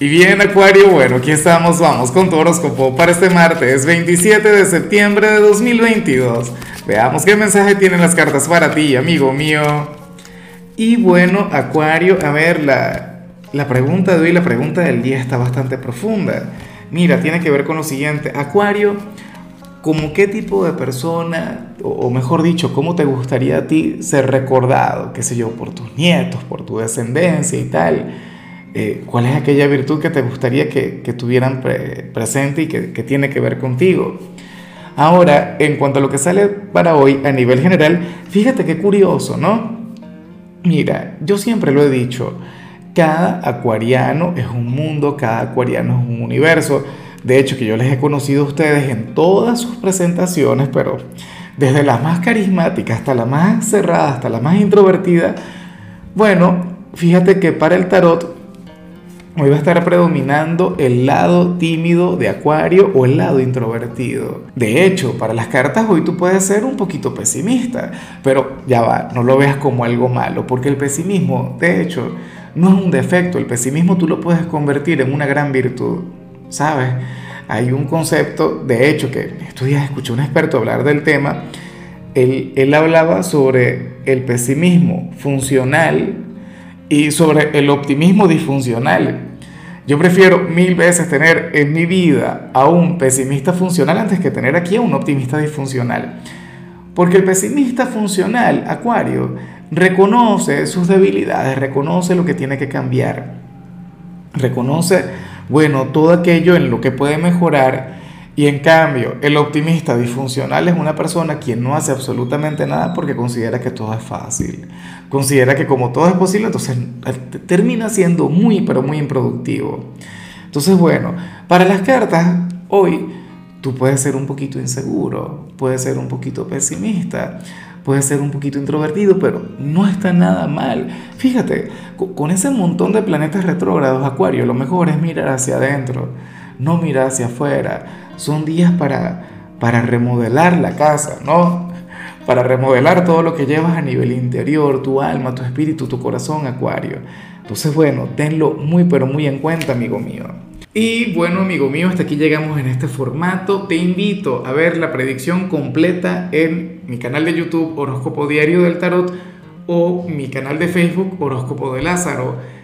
Y bien, Acuario, bueno, aquí estamos, vamos con tu horóscopo para este martes 27 de septiembre de 2022. Veamos qué mensaje tienen las cartas para ti, amigo mío. Y bueno, Acuario, a ver, la, la pregunta de hoy, la pregunta del día está bastante profunda. Mira, tiene que ver con lo siguiente. Acuario, ¿cómo qué tipo de persona, o, mejor dicho, cómo te gustaría a ti ser recordado, qué sé yo, por tus nietos, por tu descendencia y tal? Eh, cuál es aquella virtud que te gustaría que, que tuvieran presente y que, que, tiene que ver contigo. Ahora, en cuanto a lo que sale para hoy a nivel general, fíjate qué curioso, ¿no? Mira, yo siempre lo he dicho, cada acuariano es un mundo, cada acuariano es un universo. De hecho, que yo les he conocido a ustedes en todas sus presentaciones, pero desde la más carismática hasta la más cerrada, hasta la más introvertida, bueno, fíjate que para el tarot Hoy va a estar predominando el lado tímido de Acuario o el lado introvertido. De hecho, para las cartas hoy tú puedes ser un poquito pesimista, pero ya va, no lo veas como algo malo, porque el pesimismo, de hecho, no es un defecto, el pesimismo tú lo puedes convertir en una gran virtud, ¿sabes? Hay un concepto, de hecho, que estos días escuché a un experto hablar del tema, él, él hablaba sobre el pesimismo funcional y sobre el optimismo disfuncional. Yo prefiero mil veces tener en mi vida a un pesimista funcional antes que tener aquí a un optimista disfuncional. Porque el pesimista funcional, Acuario, reconoce sus debilidades, reconoce lo que tiene que cambiar, reconoce, bueno, todo aquello en lo que puede mejorar y en cambio, el optimista disfuncional es una persona quien no hace absolutamente nada porque considera que todo es fácil. Considera que como todo es posible, entonces termina siendo muy, pero muy improductivo. Entonces, bueno, para las cartas, hoy tú puedes ser un poquito inseguro, puedes ser un poquito pesimista, puedes ser un poquito introvertido, pero no está nada mal. Fíjate, con ese montón de planetas retrógrados, Acuario, lo mejor es mirar hacia adentro no mirar hacia afuera. Son días para, para remodelar la casa, ¿no? Para remodelar todo lo que llevas a nivel interior, tu alma, tu espíritu, tu corazón, Acuario. Entonces, bueno, tenlo muy, pero muy en cuenta, amigo mío. Y bueno, amigo mío, hasta aquí llegamos en este formato. Te invito a ver la predicción completa en mi canal de YouTube Horóscopo Diario del Tarot o mi canal de Facebook Horóscopo de Lázaro.